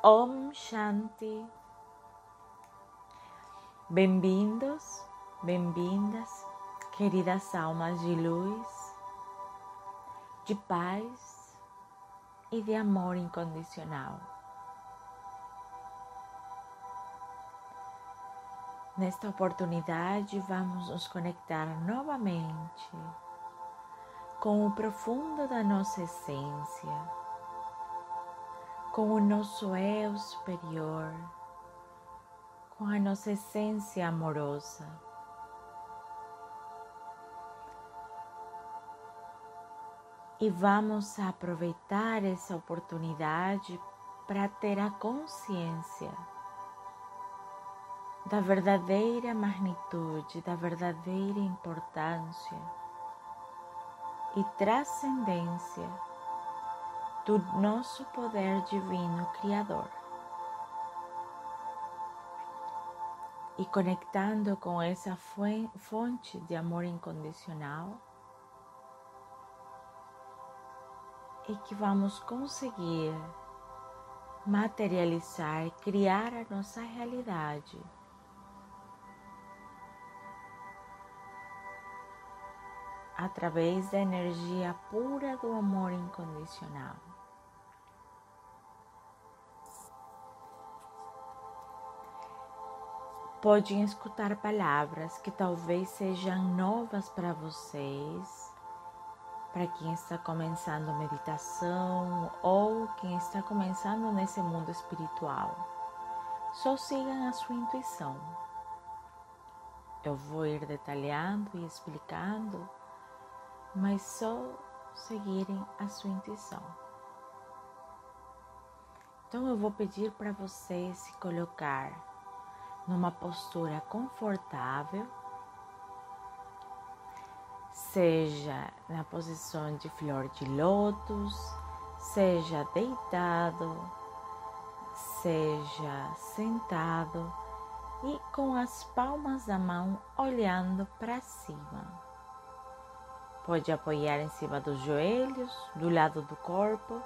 Om Shanti. Bem-vindos, bem-vindas, queridas almas de luz, de paz e de amor incondicional. Nesta oportunidade, vamos nos conectar novamente com o profundo da nossa essência com o nosso eu superior, com a nossa essência amorosa. E vamos aproveitar essa oportunidade para ter a consciência da verdadeira magnitude, da verdadeira importância e transcendência do nosso poder divino Criador. E conectando com essa fonte de amor incondicional, é que vamos conseguir materializar, criar a nossa realidade. Através da energia pura do amor incondicional. Podem escutar palavras que talvez sejam novas para vocês, para quem está começando meditação ou quem está começando nesse mundo espiritual. Só sigam a sua intuição. Eu vou ir detalhando e explicando, mas só seguirem a sua intuição. Então eu vou pedir para vocês se colocar numa postura confortável, seja na posição de flor de lótus, seja deitado, seja sentado e com as palmas da mão olhando para cima. Pode apoiar em cima dos joelhos, do lado do corpo,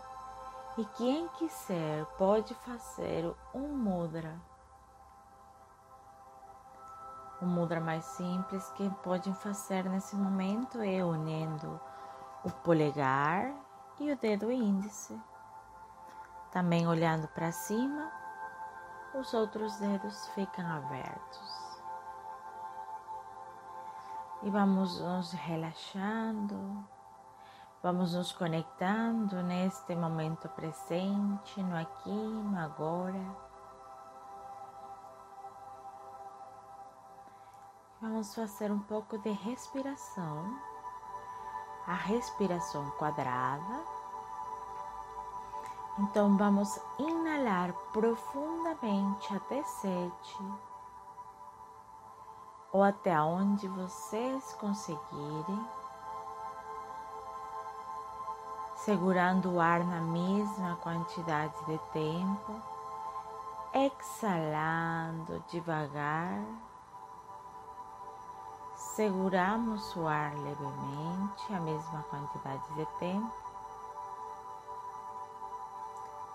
e quem quiser pode fazer um mudra o mudra mais simples que podem fazer nesse momento é unindo o polegar e o dedo índice. Também olhando para cima, os outros dedos ficam abertos. E vamos nos relaxando, vamos nos conectando neste momento presente, no aqui, no agora. Vamos fazer um pouco de respiração. A respiração quadrada. Então vamos inalar profundamente até sete ou até onde vocês conseguirem, segurando o ar na mesma quantidade de tempo, exalando devagar Seguramos o ar levemente, a mesma quantidade de tempo,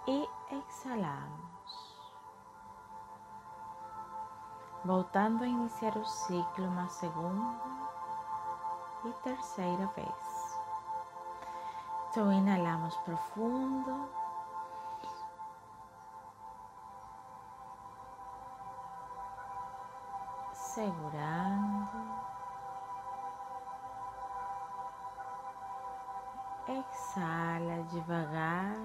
e exalamos. Voltando a iniciar o ciclo uma segunda e terceira vez. Então, inalamos profundo. Segurando. Exhala devagar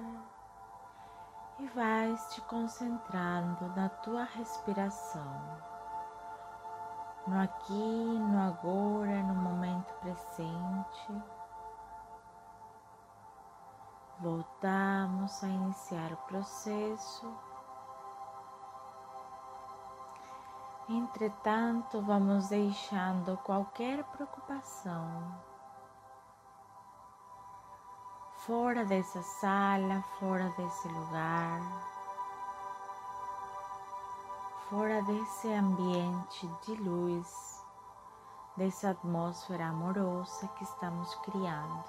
e vais te concentrando na tua respiração, no aqui, no agora, no momento presente. Voltamos a iniciar o processo. Entretanto, vamos deixando qualquer preocupação fora dessa sala, fora desse lugar, fora desse ambiente de luz, dessa atmosfera amorosa que estamos criando.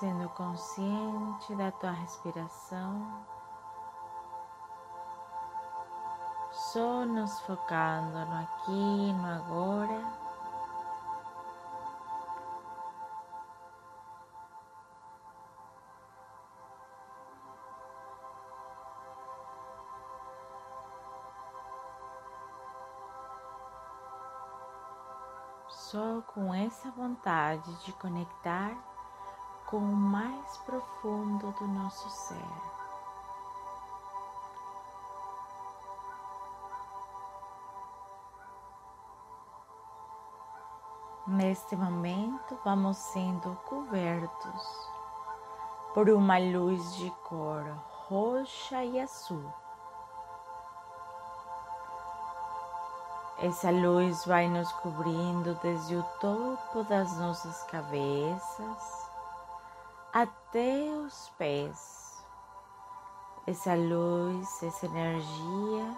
sendo consciente da tua respiração, só nos focando no aqui, no agora. Só com essa vontade de conectar com o mais profundo do nosso ser. Neste momento, vamos sendo cobertos por uma luz de cor roxa e azul. Essa luz vai nos cobrindo desde o topo das nossas cabeças até os pés. Essa luz, essa energia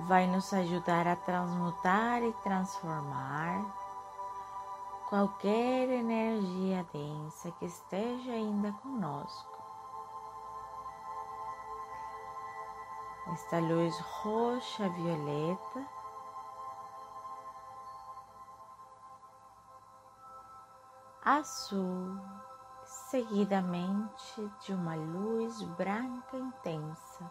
vai nos ajudar a transmutar e transformar qualquer energia densa que esteja ainda conosco. Esta luz roxa azul, seguidamente de uma luz branca intensa.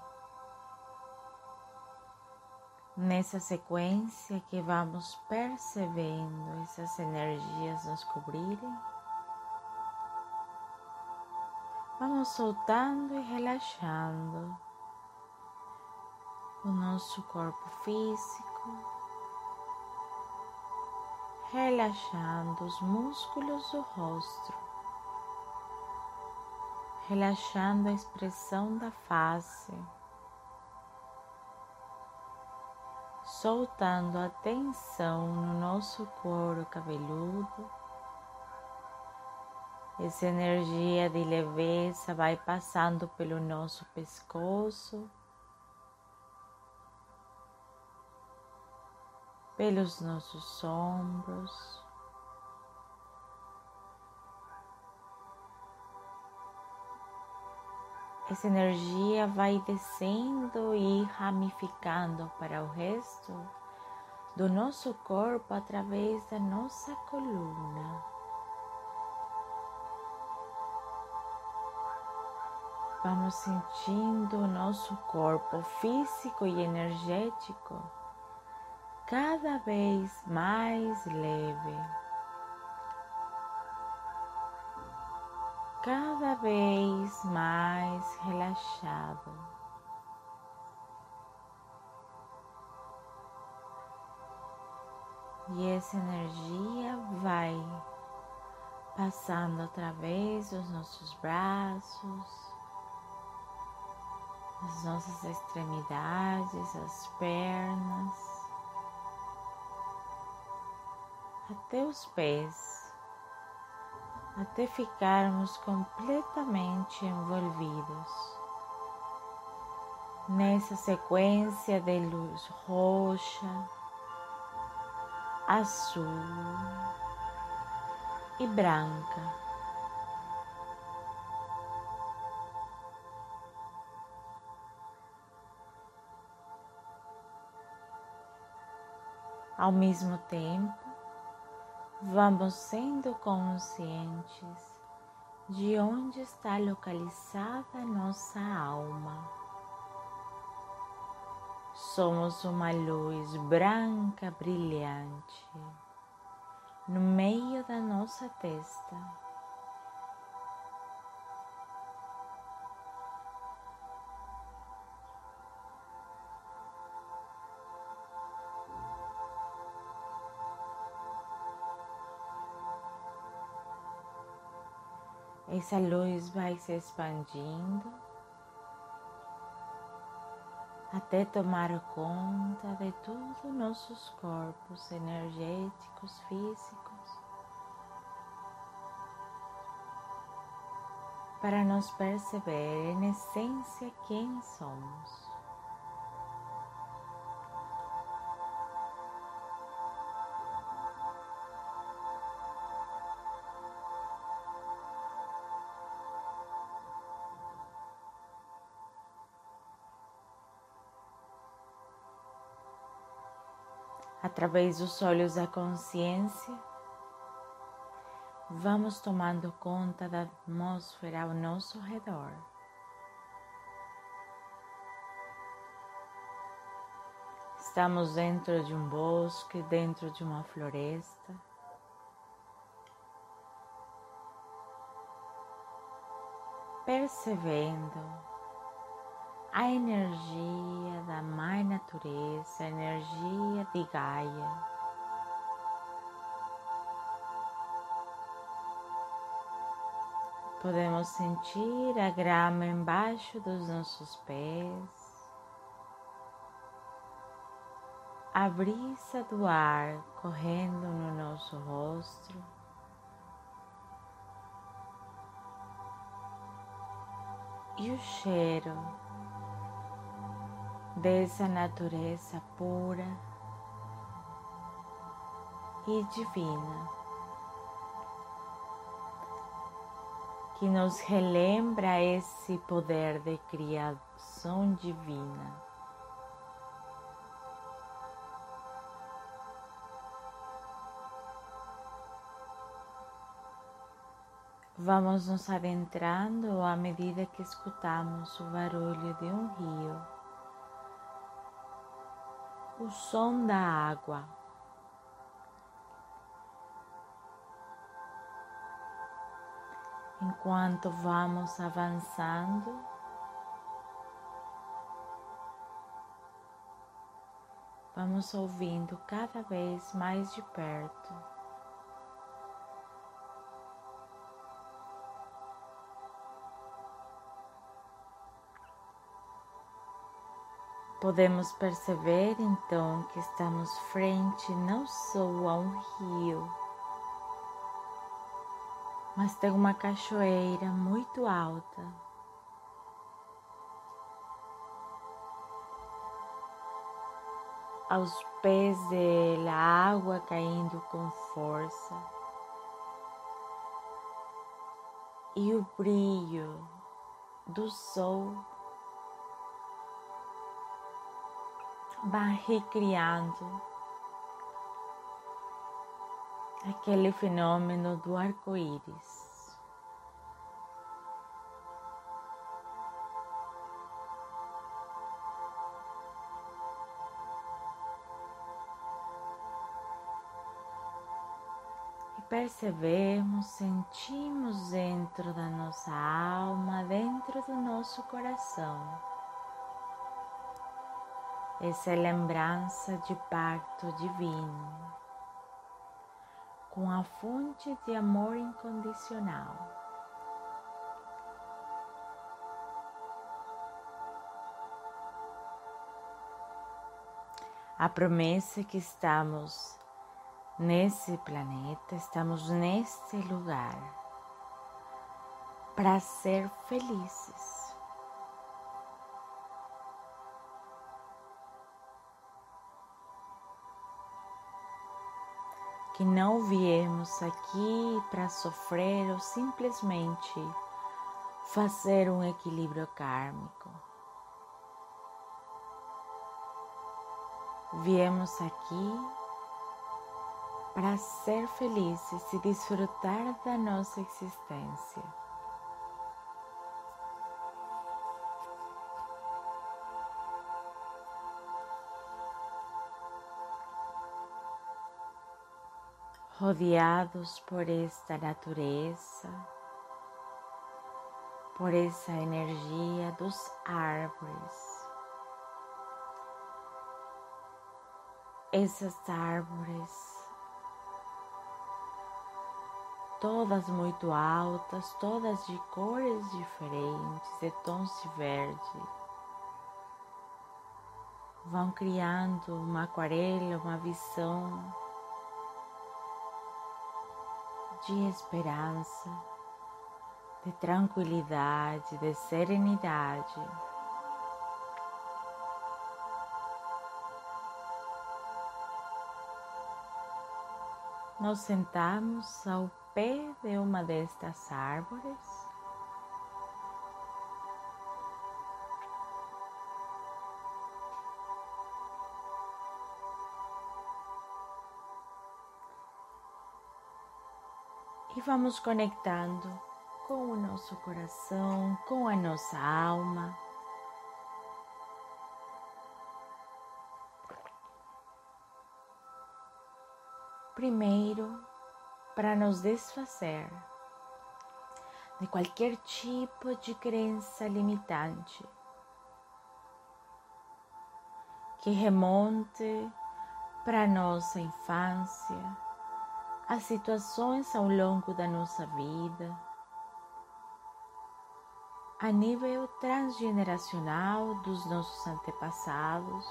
Nessa sequência que vamos percebendo essas energias nos cobrirem, vamos soltando e relaxando o nosso corpo físico, relaxando os músculos do rosto, relaxando a expressão da face, soltando a tensão no nosso couro cabeludo. Essa energia de leveza vai passando pelo nosso pescoço, pelos nossos ombros. Essa energia vai descendo e ramificando para o resto do nosso corpo através da nossa coluna. Vamos sentindo o nosso corpo físico e energético cada vez mais leve, cada vez mais relaxado. E essa energia vai passando através dos nossos braços, as nossas extremidades, as pernas, até os pés, até ficarmos completamente envolvidos nessa sequência de luz roxa, azul e branca. Ao mesmo tempo, vamos sendo conscientes de onde está localizada nossa alma. Somos uma luz branca brilhante no meio da nossa testa. Essa luz vai se expandindo até tomar conta de todos nossos corpos energéticos, físicos, para nos perceber em essência quem somos. Através dos olhos da consciência, vamos tomando conta da atmosfera ao nosso redor. Estamos dentro de um bosque, dentro de uma floresta. Percebendo a energia da Mãe Natureza, a energia de Gaia. Podemos sentir a grama embaixo dos nossos pés, a brisa do ar correndo no nosso rosto. E o cheiro dessa natureza pura e divina. que nos relembra esse poder de criação divina. Vamos nos adentrando à medida que escutamos o barulho de um rio, o som da água. enquanto vamos avançando. Vamos ouvindo cada vez mais de perto. Podemos perceber então que estamos frente não só a um rio, mas tem uma cachoeira muito alta. Aos pés dela, a água caindo com força. E o brilho do sol vai recriando aquele fenômeno do arco-íris. Percebemos, sentimos dentro da nossa alma, dentro do nosso coração, essa lembrança de pacto divino com a fonte de amor incondicional. A promessa que estamos nesse planeta, estamos neste lugar para ser felizes. Que não viemos aqui para sofrer ou simplesmente fazer um equilíbrio kármico. Viemos aqui para ser felizes e desfrutar da nossa existência. Rodeados por esta natureza, por essa energia dos árvores. Essas árvores, todas muito altas, todas de cores diferentes, de tons de verde, vão criando uma aquarela, uma visão de esperança, de tranquilidade, de serenidade. Nos sentamos ao pé de uma destas árvores e vamos conectando com o nosso coração, com a nossa alma. Primeiro, para nos desfazer de qualquer tipo de crença limitante que remonte para nossa infância, as situações ao longo da nossa vida, a nível transgeneracional dos nossos antepassados.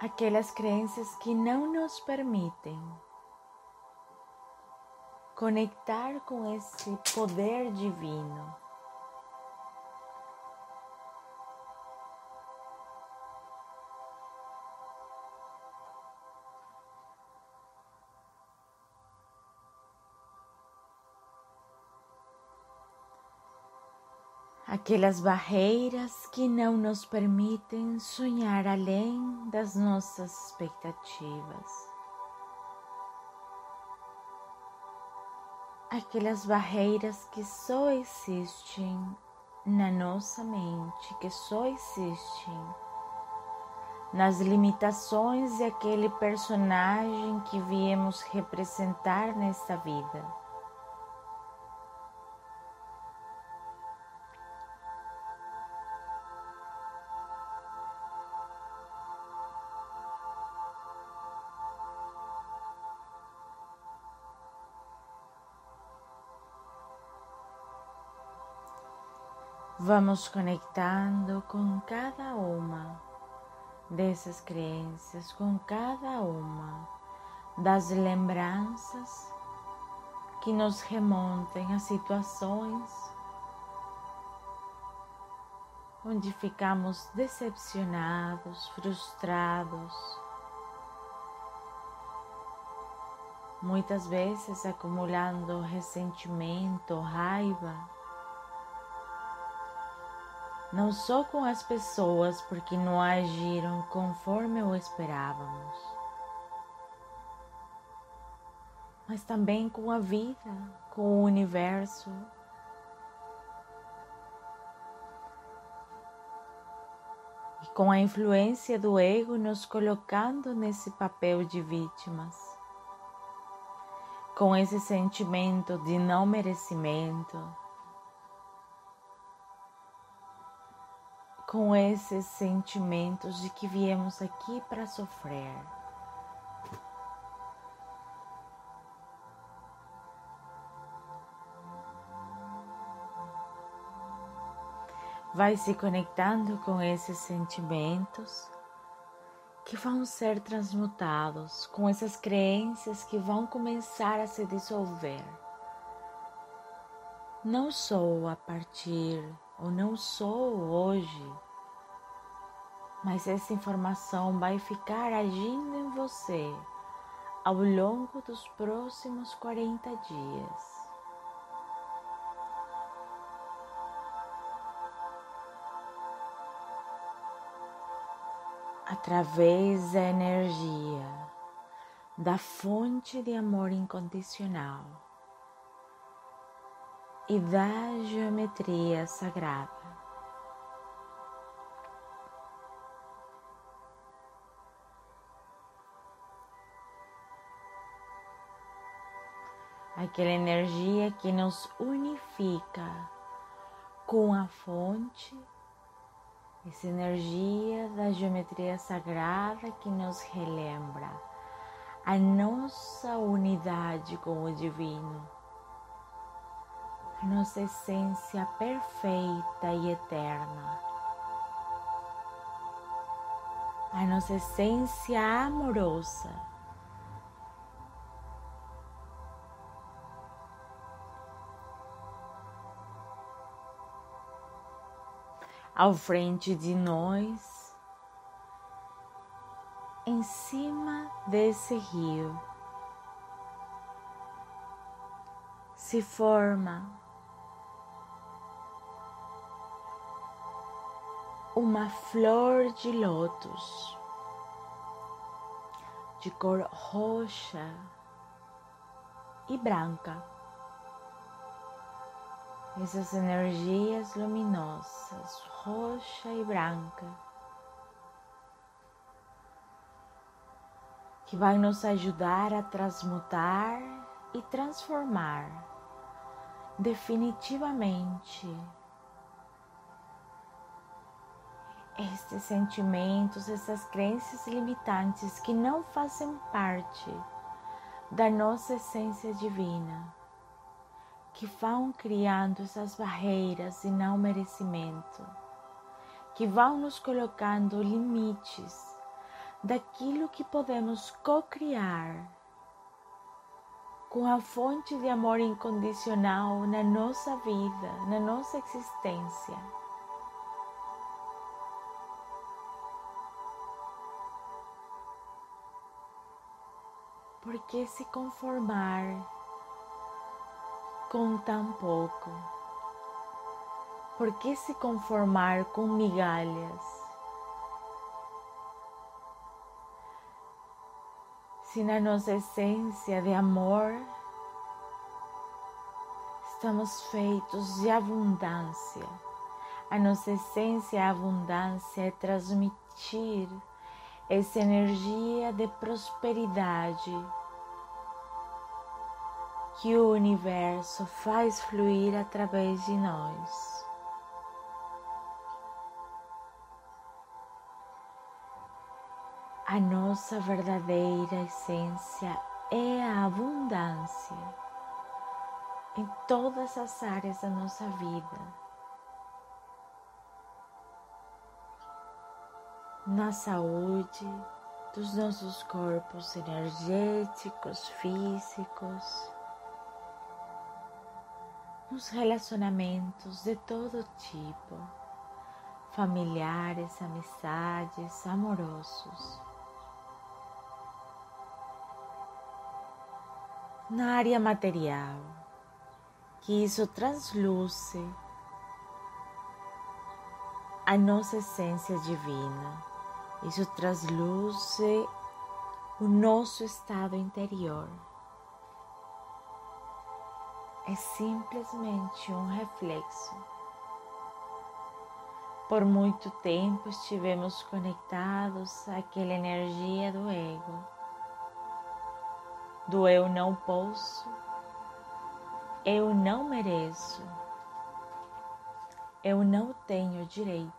Aquelas crenças que não nos permitem conectar com esse poder divino aquelas barreiras que não nos permitem sonhar além das nossas expectativas, aquelas barreiras que só existem na nossa mente, que só existem nas limitações de aquele personagem que viemos representar nesta vida. Vamos conectando com cada uma dessas crenças, com cada uma das lembranças que nos remontem a situações onde ficamos decepcionados, frustrados, muitas vezes acumulando ressentimento, raiva não só com as pessoas porque não agiram conforme o esperávamos, mas também com a vida, com o universo. E com a influência do ego nos colocando nesse papel de vítimas, com esse sentimento de não merecimento com esses sentimentos de que viemos aqui para sofrer. Vai se conectando com esses sentimentos que vão ser transmutados, com essas crenças que vão começar a se dissolver. Não sou a partir ou não sou hoje, mas essa informação vai ficar agindo em você ao longo dos próximos 40 dias. Através da energia da fonte de amor incondicional e da geometria sagrada. Aquela energia que nos unifica com a fonte, essa energia da geometria sagrada que nos relembra a nossa unidade com o divino nossa essência perfeita e eterna, a nossa essência amorosa. Ao frente de nós, em cima desse rio, se forma uma flor de lótus. de cor roxa e branca. Essas energias luminosas, roxa e branca, que vai nos ajudar a transmutar e transformar definitivamente estes sentimentos, essas crenças limitantes que não fazem parte da nossa essência divina, que vão criando essas barreiras e não merecimento, que vão nos colocando limites daquilo que podemos co-criar com a fonte de amor incondicional na nossa vida, na nossa existência. Por que se conformar com tão pouco? Por que se conformar com migalhas? Se na nossa essência de amor estamos feitos de abundância, a nossa essência, a abundância é transmitir essa energia de prosperidade que o universo faz fluir através de nós. A nossa verdadeira essência é a abundância em todas as áreas da nossa vida. na saúde dos nossos corpos energéticos, físicos, nos relacionamentos de todo tipo, familiares, amizades, amorosos. Na área material, que isso transluce a nossa essência divina isso transluce o nosso estado interior. É simplesmente um reflexo. Por muito tempo estivemos conectados àquela energia do ego, do eu não posso, eu não mereço, eu não tenho direito.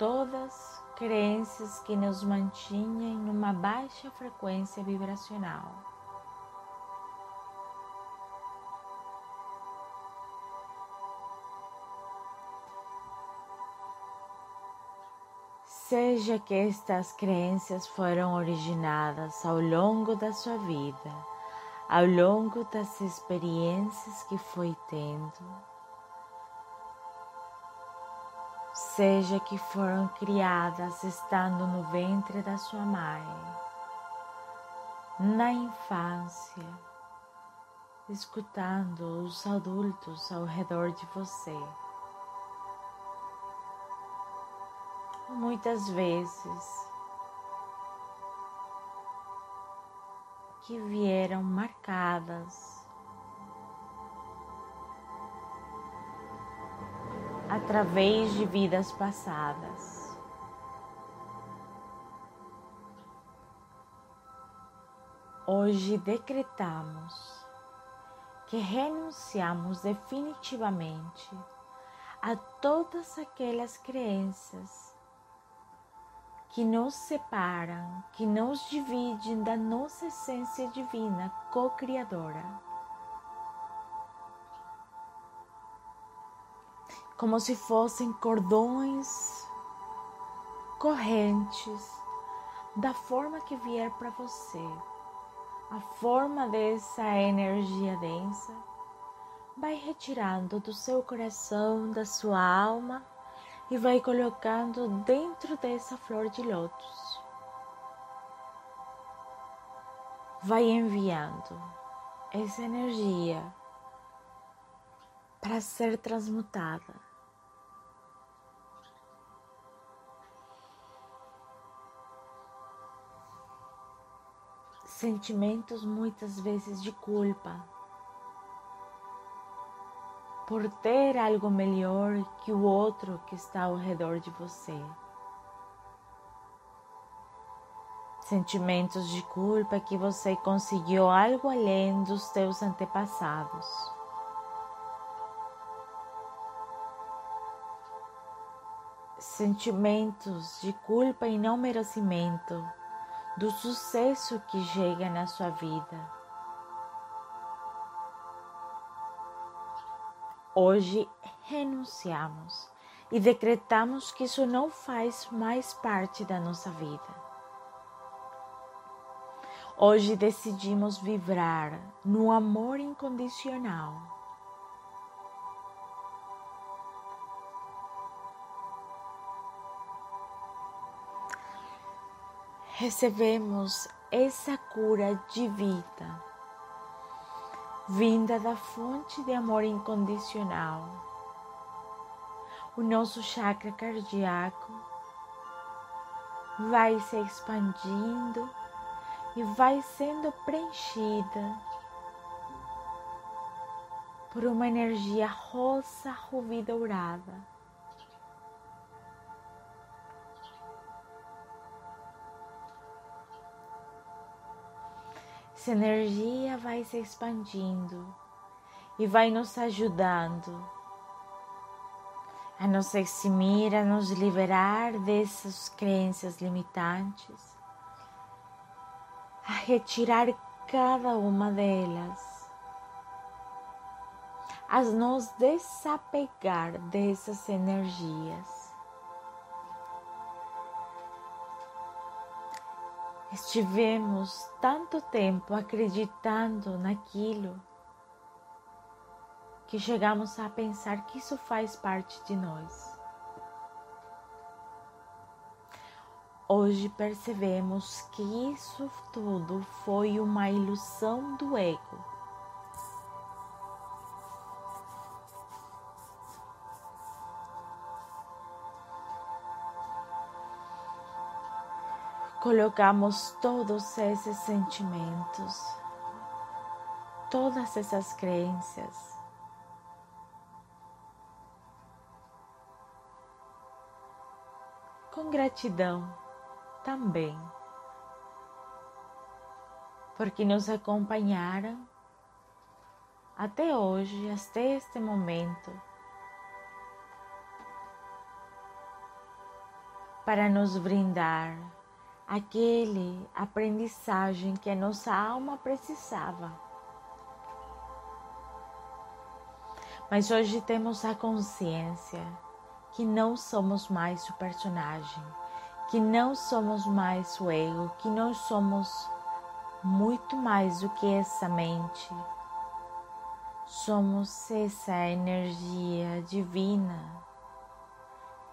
Todas crenças que nos mantinham em uma baixa frequência vibracional. Seja que estas crenças foram originadas ao longo da sua vida, ao longo das experiências que foi tendo, seja que foram criadas estando no ventre da sua mãe, na infância, escutando os adultos ao redor de você. Muitas vezes que vieram marcadas através de vidas passadas. Hoje decretamos que renunciamos definitivamente a todas aquelas crenças que nos separam, que nos dividem da nossa essência divina co-criadora. Como se fossem cordões, correntes, da forma que vier para você, a forma dessa energia densa, vai retirando do seu coração, da sua alma e vai colocando dentro dessa flor de lótus. Vai enviando essa energia para ser transmutada sentimentos muitas vezes de culpa por ter algo melhor que o outro que está ao redor de você. Sentimentos de culpa que você conseguiu algo além dos teus antepassados. Sentimentos de culpa e não merecimento do sucesso que chega na sua vida Hoje renunciamos e decretamos que isso não faz mais parte da nossa vida. Hoje decidimos vibrar no amor incondicional. Recebemos essa cura de vida vinda da fonte de amor incondicional. O nosso chakra cardíaco vai se expandindo e vai sendo preenchida por uma energia rosa rubi dourada. Essa energia vai se expandindo e vai nos ajudando a nos eximir, a nos liberar dessas crenças limitantes, a retirar cada uma delas, a nos desapegar dessas energias. Estivemos tanto tempo acreditando naquilo que chegamos a pensar que isso faz parte de nós. Hoje percebemos que isso tudo foi uma ilusão do ego colocamos todos esses sentimentos, todas essas crenças. Com gratidão também, porque nos acompanharam até hoje, até este momento, para nos brindar aquele aprendizagem que a nossa alma precisava. Mas hoje temos a consciência que não somos mais o personagem, que não somos mais o ego, que nós somos muito mais do que essa mente. Somos essa energia divina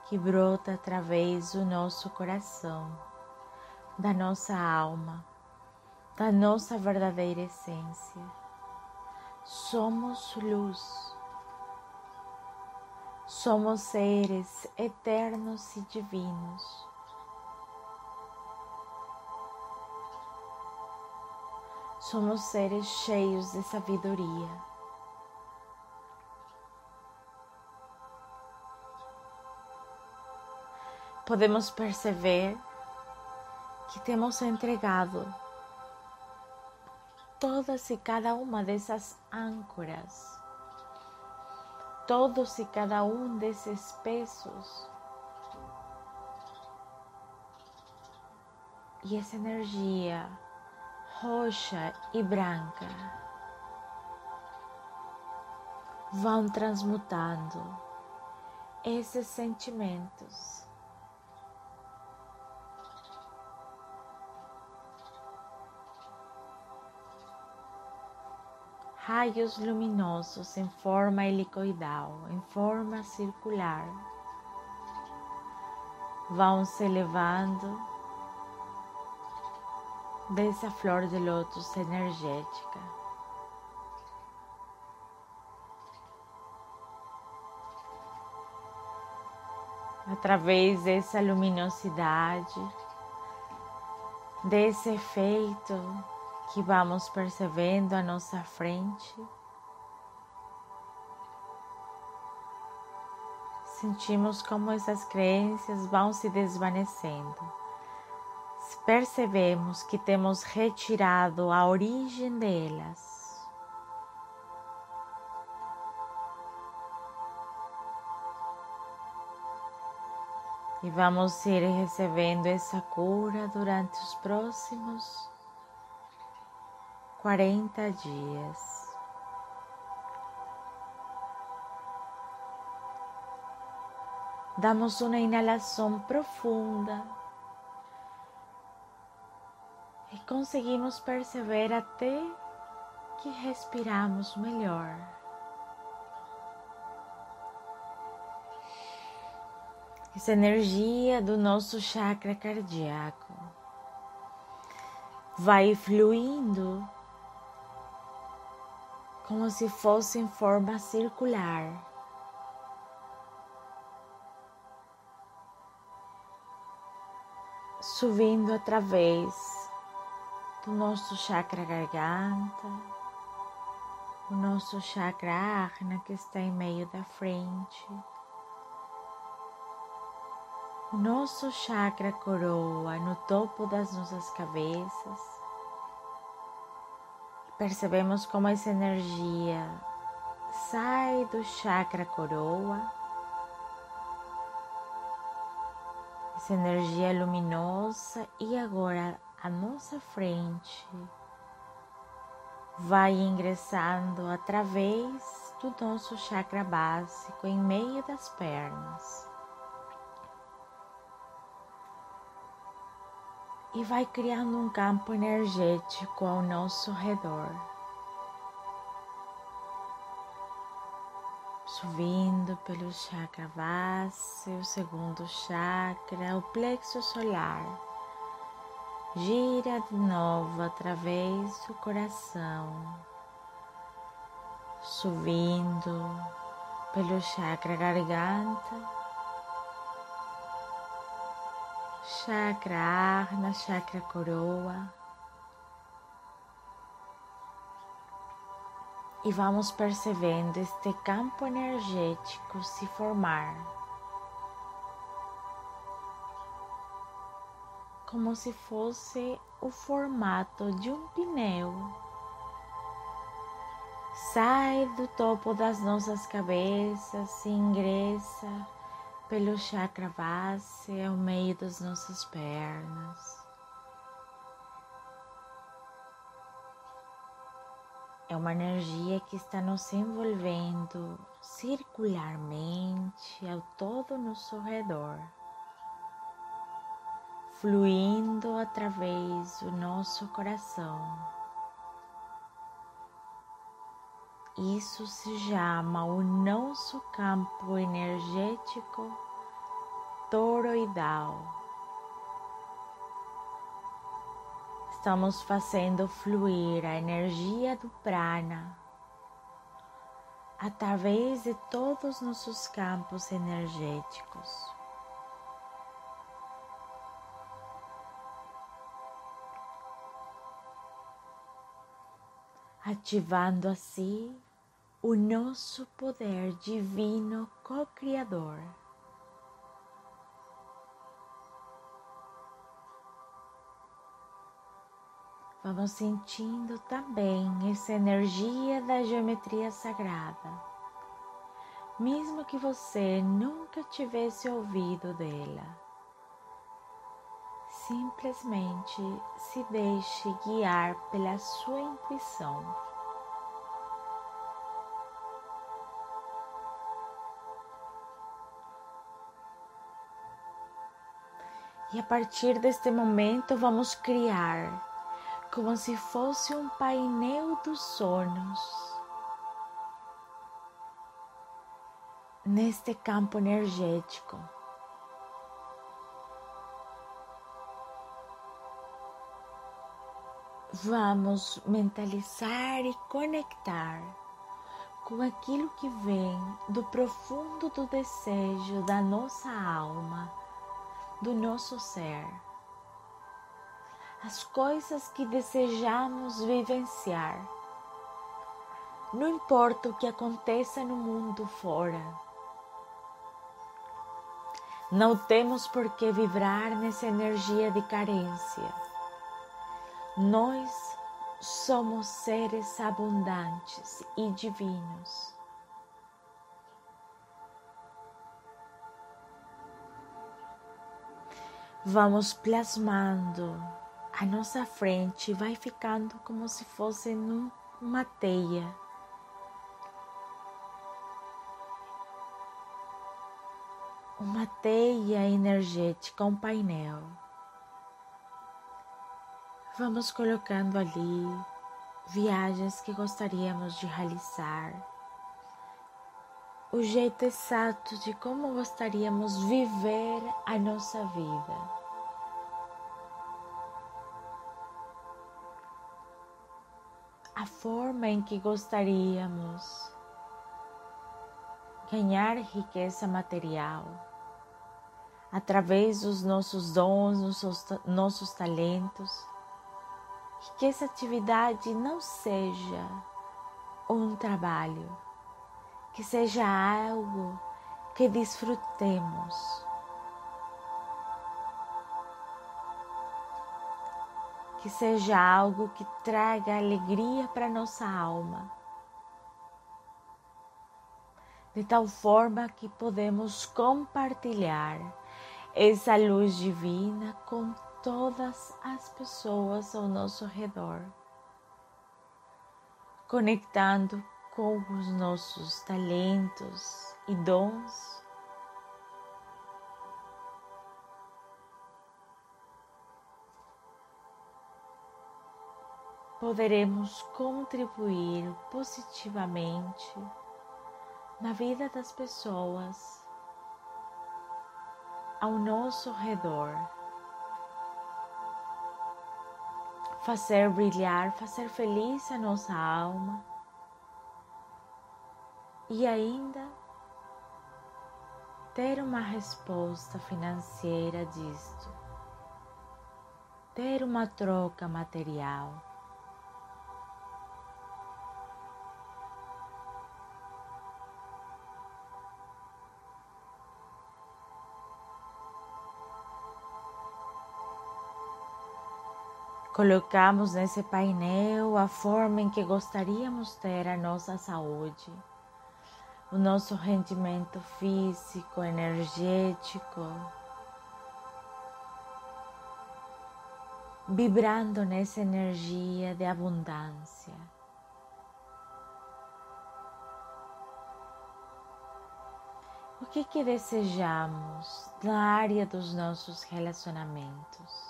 que brota através do nosso coração da nossa alma, da nossa verdadeira essência. Somos luz. Somos seres eternos e divinos. Somos seres cheios de sabedoria. Podemos perceber que temos entregado todas e cada uma dessas âncoras, todos e cada um desses pesos. E essa energia roxa e branca vão transmutando esses sentimentos raios luminosos em forma helicoidal, em forma circular, vão se elevando dessa flor de lótus energética. Através dessa luminosidade, desse efeito que vamos percebendo à nossa frente. Sentimos como essas crenças vão se desvanecendo. Percebemos que temos retirado a origem delas. E vamos ir recebendo essa cura durante os próximos 40 dias. Damos uma inalação profunda e conseguimos perceber até que respiramos melhor. Essa energia do nosso chakra cardíaco vai fluindo como se fosse em forma circular. Subindo através do nosso chakra garganta, o nosso chakra arna que está em meio da frente, o nosso chakra coroa no topo das nossas cabeças Percebemos como essa energia sai do chakra coroa, essa energia luminosa, e agora a nossa frente vai ingressando através do nosso chakra básico em meio das pernas. E vai criando um campo energético ao nosso redor. Subindo pelo chakra base, o segundo chakra, o plexo solar. Gira de novo através do coração, subindo pelo chakra garganta chakra arna, chakra coroa. E vamos percebendo este campo energético se formar. Como se fosse o formato de um pneu. Sai do topo das nossas cabeças e ingressa pelo chakra base ao meio das nossas pernas. É uma energia que está nos envolvendo circularmente ao todo nosso redor, fluindo através do nosso coração. Isso se chama o nosso campo energético toroidal. Estamos fazendo fluir a energia do prana através de todos os nossos campos energéticos. Ativando assim o nosso poder divino co-criador. Vamos sentindo também essa energia da geometria sagrada, mesmo que você nunca tivesse ouvido dela. Simplesmente se deixe guiar pela sua intuição. E a partir deste momento vamos criar como se fosse um painel dos sonhos neste campo energético. Vamos mentalizar e conectar com aquilo que vem do profundo do desejo da nossa alma do nosso ser, as coisas que desejamos vivenciar. Não importa o que aconteça no mundo fora. Não temos por que vibrar nessa energia de carência. Nós somos seres abundantes e divinos. Vamos plasmando a nossa frente, vai ficando como se fosse numa teia. Uma teia energética, um painel. Vamos colocando ali viagens que gostaríamos de realizar, o jeito exato de como gostaríamos viver a nossa vida. a forma em que gostaríamos ganhar riqueza material. Através dos nossos dons, nossos, nossos talentos, que essa atividade não seja um trabalho, que seja algo que desfrutemos que seja algo que traga alegria para nossa alma, de tal forma que podemos compartilhar essa luz divina com todas as pessoas ao nosso redor, conectando com os nossos talentos e dons poderemos contribuir positivamente na vida das pessoas ao nosso redor. Fazer brilhar, fazer feliz a nossa alma e ainda ter uma resposta financeira disto, ter uma troca material. Colocamos nesse painel a forma em que gostaríamos ter a nossa saúde, o nosso rendimento físico, energético, vibrando nessa energia de abundância. O que, que desejamos na área dos nossos relacionamentos?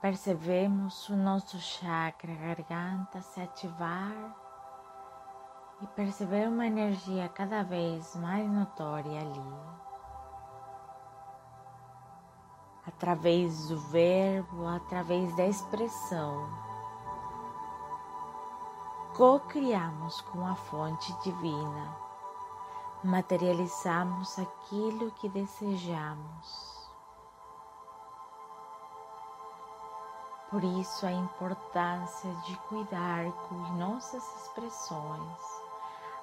Percebemos o nosso chakra garganta se ativar e perceber uma energia cada vez mais notória ali. Através do verbo, através da expressão, co-criamos com a fonte divina, materializamos aquilo que desejamos. Por isso a importância de cuidar com nossas expressões.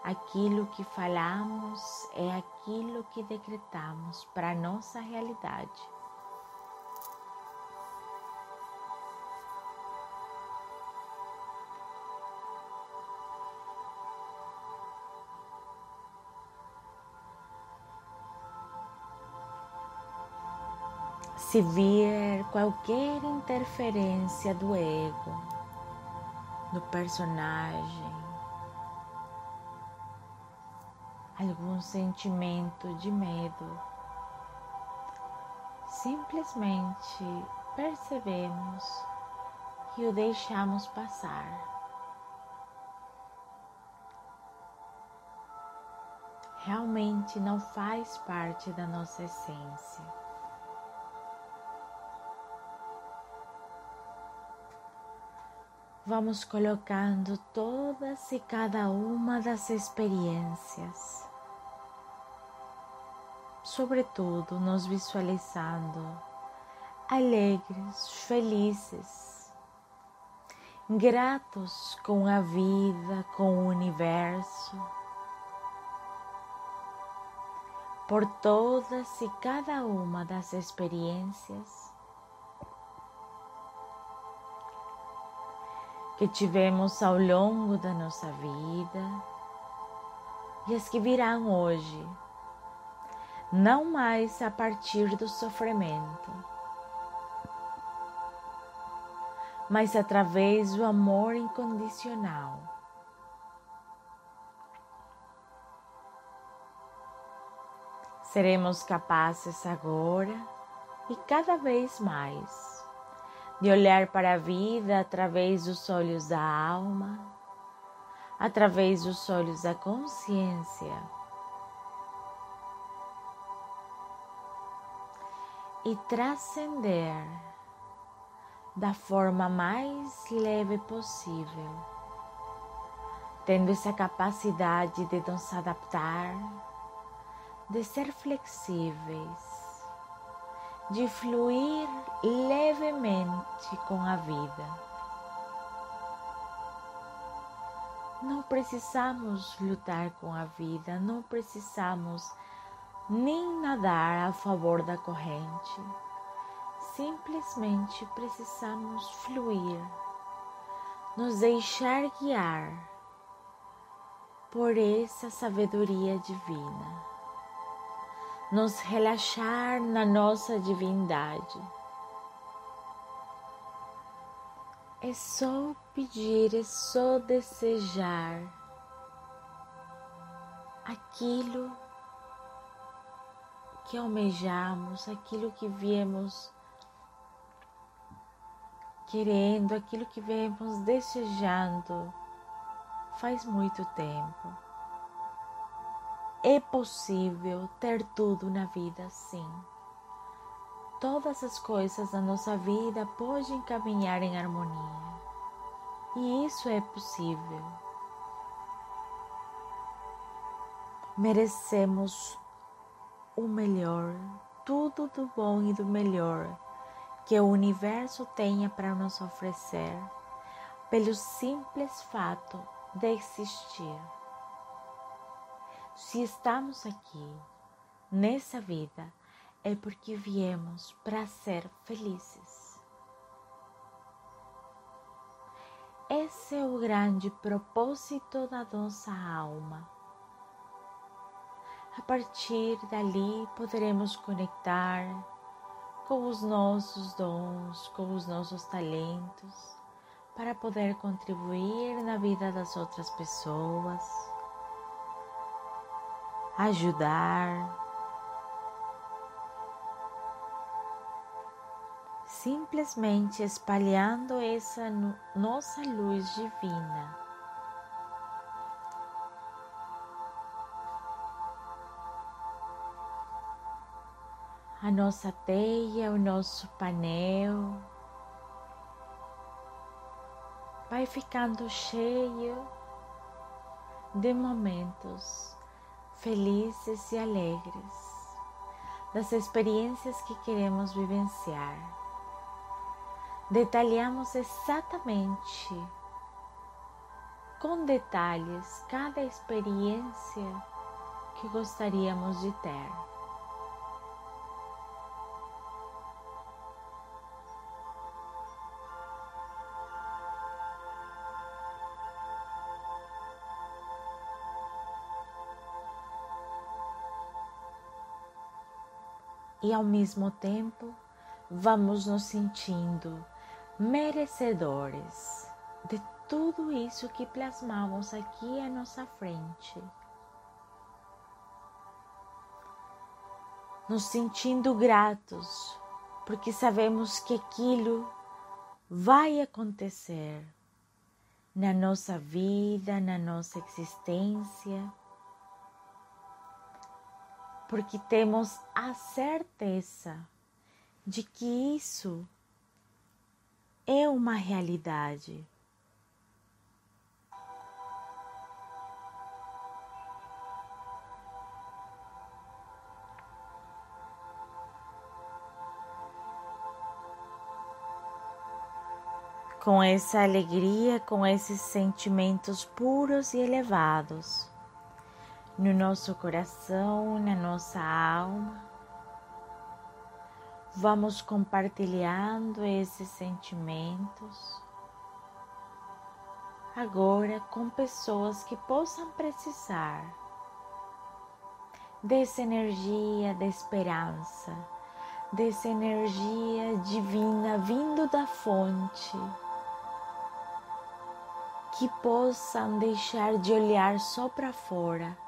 Aquilo que falamos é aquilo que decretamos para nossa realidade. Se vir qualquer interferência do ego, do personagem, algum sentimento de medo, simplesmente percebemos e o deixamos passar. Realmente não faz parte da nossa essência. Vamos colocando todas e cada uma das experiências, sobretudo nos visualizando alegres, felizes, gratos com a vida, com o universo, por todas e cada uma das experiências que tivemos ao longo da nossa vida e as que virão hoje, não mais a partir do sofrimento, mas através do amor incondicional. Seremos capazes agora e cada vez mais de olhar para a vida através dos olhos da alma, através dos olhos da consciência. E transcender da forma mais leve possível, tendo essa capacidade de nos adaptar, de ser flexíveis de fluir levemente com a vida. Não precisamos lutar com a vida, não precisamos nem nadar a favor da corrente. Simplesmente precisamos fluir, nos deixar guiar por essa sabedoria divina nos relaxar na nossa divindade. É só pedir, é só desejar aquilo que almejamos, aquilo que viemos querendo, aquilo que viemos desejando faz muito tempo. É possível ter tudo na vida, sim. Todas as coisas da nossa vida podem caminhar em harmonia. E isso é possível. Merecemos o melhor, tudo do bom e do melhor que o universo tenha para nos oferecer, pelo simples fato de existir. Se estamos aqui nessa vida, é porque viemos para ser felizes. Esse é o grande propósito da nossa alma. A partir dali poderemos conectar com os nossos dons, com os nossos talentos, para poder contribuir na vida das outras pessoas ajudar, simplesmente espalhando essa nossa luz divina. A nossa teia, o nosso painel vai ficando cheio de momentos felizes e alegres das experiências que queremos vivenciar. Detalhamos exatamente, com detalhes, cada experiência que gostaríamos de ter. E ao mesmo tempo vamos nos sentindo merecedores de tudo isso que plasmamos aqui à nossa frente. Nos sentindo gratos, porque sabemos que aquilo vai acontecer na nossa vida, na nossa existência porque temos a certeza de que isso é uma realidade. Com essa alegria, com esses sentimentos puros e elevados no nosso coração, na nossa alma. Vamos compartilhando esses sentimentos agora com pessoas que possam precisar dessa energia de esperança, dessa energia divina vindo da fonte que possam deixar de olhar só para fora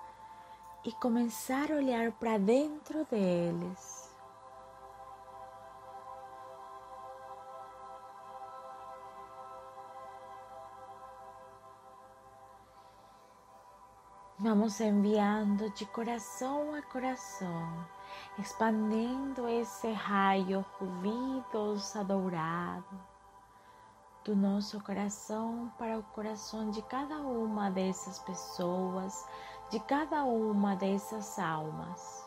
e começar a olhar para dentro deles. Vamos enviando de coração a coração, expandindo esse raio ruidoso dourado do nosso coração para o coração de cada uma dessas pessoas, de cada uma dessas almas.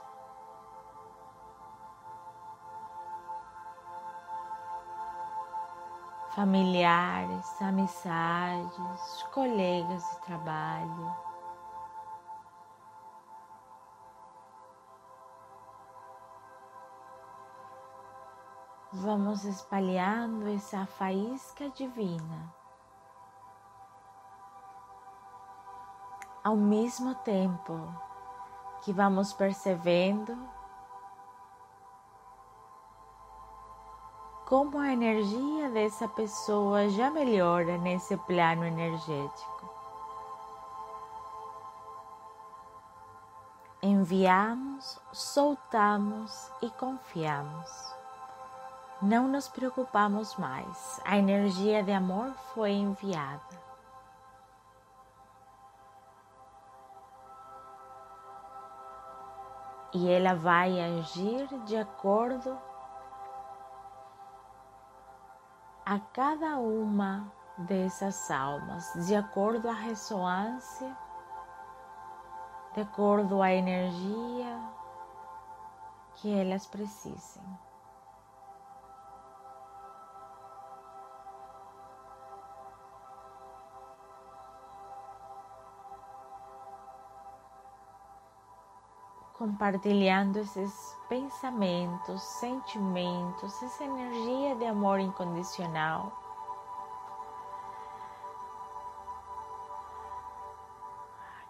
Familiares, amizades, colegas de trabalho. vamos espalhando essa faísca divina. Ao mesmo tempo que vamos percebendo como a energia dessa pessoa já melhora nesse plano energético. Enviamos, soltamos e confiamos não nos preocupamos mais. A energia de amor foi enviada. E ela vai agir de acordo a cada uma dessas almas, de acordo à ressonância, de acordo à energia que elas precisem. Compartilhando esses pensamentos, sentimentos, essa energia de amor incondicional.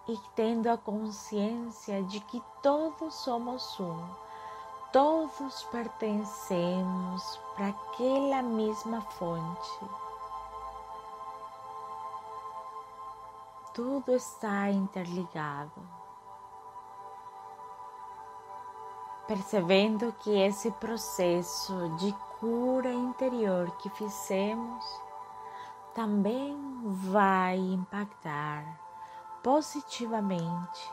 E tendo a consciência de que todos somos um, todos pertencemos para aquela mesma fonte. Tudo está interligado. Percebendo que esse processo de cura interior que fizemos também vai impactar positivamente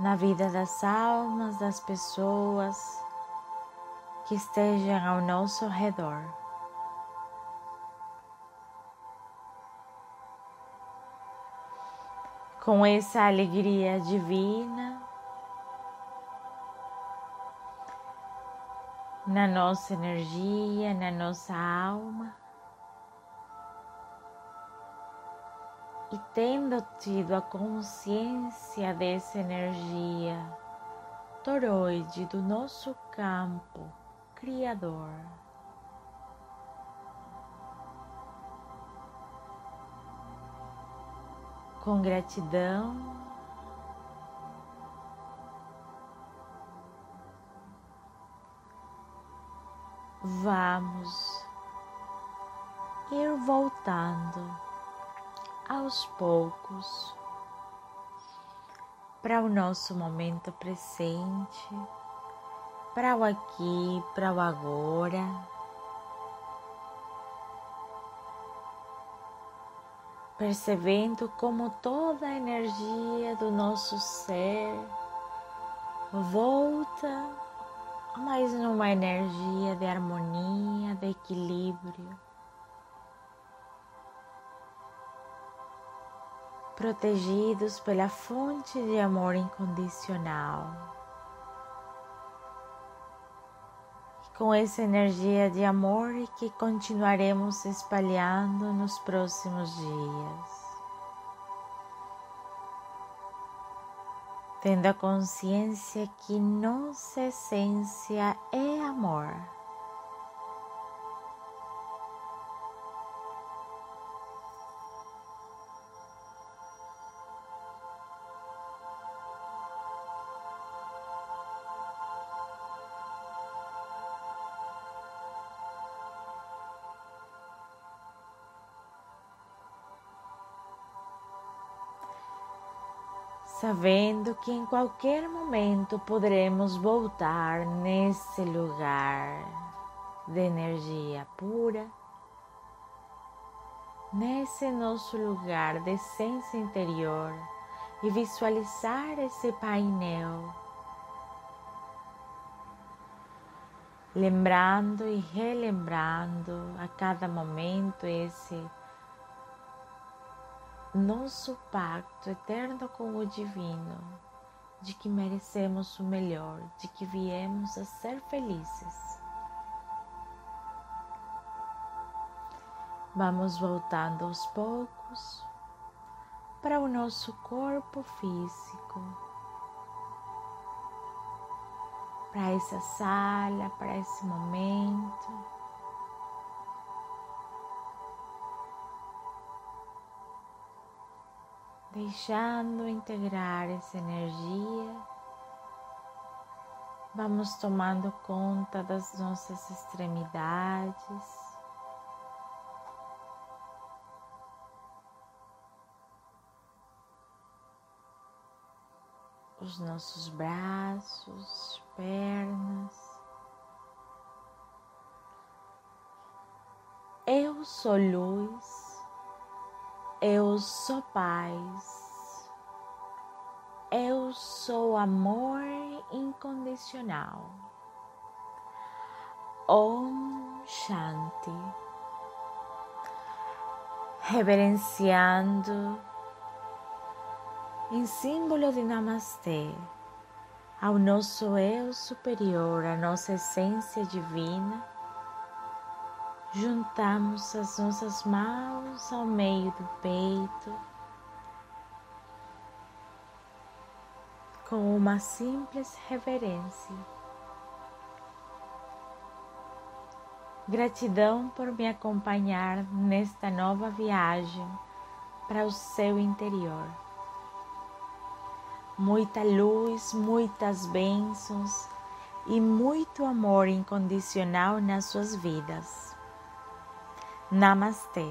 na vida das almas das pessoas que estejam ao nosso redor. Com essa alegria divina, na nossa energia, na nossa alma. E tendo tido a consciência dessa energia toroide do nosso campo criador, com gratidão vamos ir voltando aos poucos para o nosso momento presente, para o aqui, para o agora. Percebendo como toda a energia do nosso ser volta mas numa energia de harmonia, de equilíbrio. Protegidos pela fonte de amor incondicional. com essa energia de amor que continuaremos espalhando nos próximos dias. Tendo a consciência que nossa essência é amor. Sabendo que em qualquer momento poderemos voltar nesse lugar de energia pura, nesse nosso lugar de essência interior e visualizar esse painel. Lembrando e relembrando a cada momento esse nosso pacto eterno com o Divino, de que merecemos o melhor, de que viemos a ser felizes. Vamos voltando aos poucos para o nosso corpo físico, para essa sala, para esse momento. Deixando integrar essa energia, vamos tomando conta das nossas extremidades. Os nossos braços, pernas. Eu sou luz eu sou paz. Eu sou amor incondicional. Om Shanti. Reverenciando em símbolo de Namastê ao nosso eu superior, a nossa essência divina juntamos as nossas mãos ao meio do peito com uma simples reverência. Gratidão por me acompanhar nesta nova viagem para o seu interior. Muita luz, muitas bênçãos e muito amor incondicional nas suas vidas. Namastê.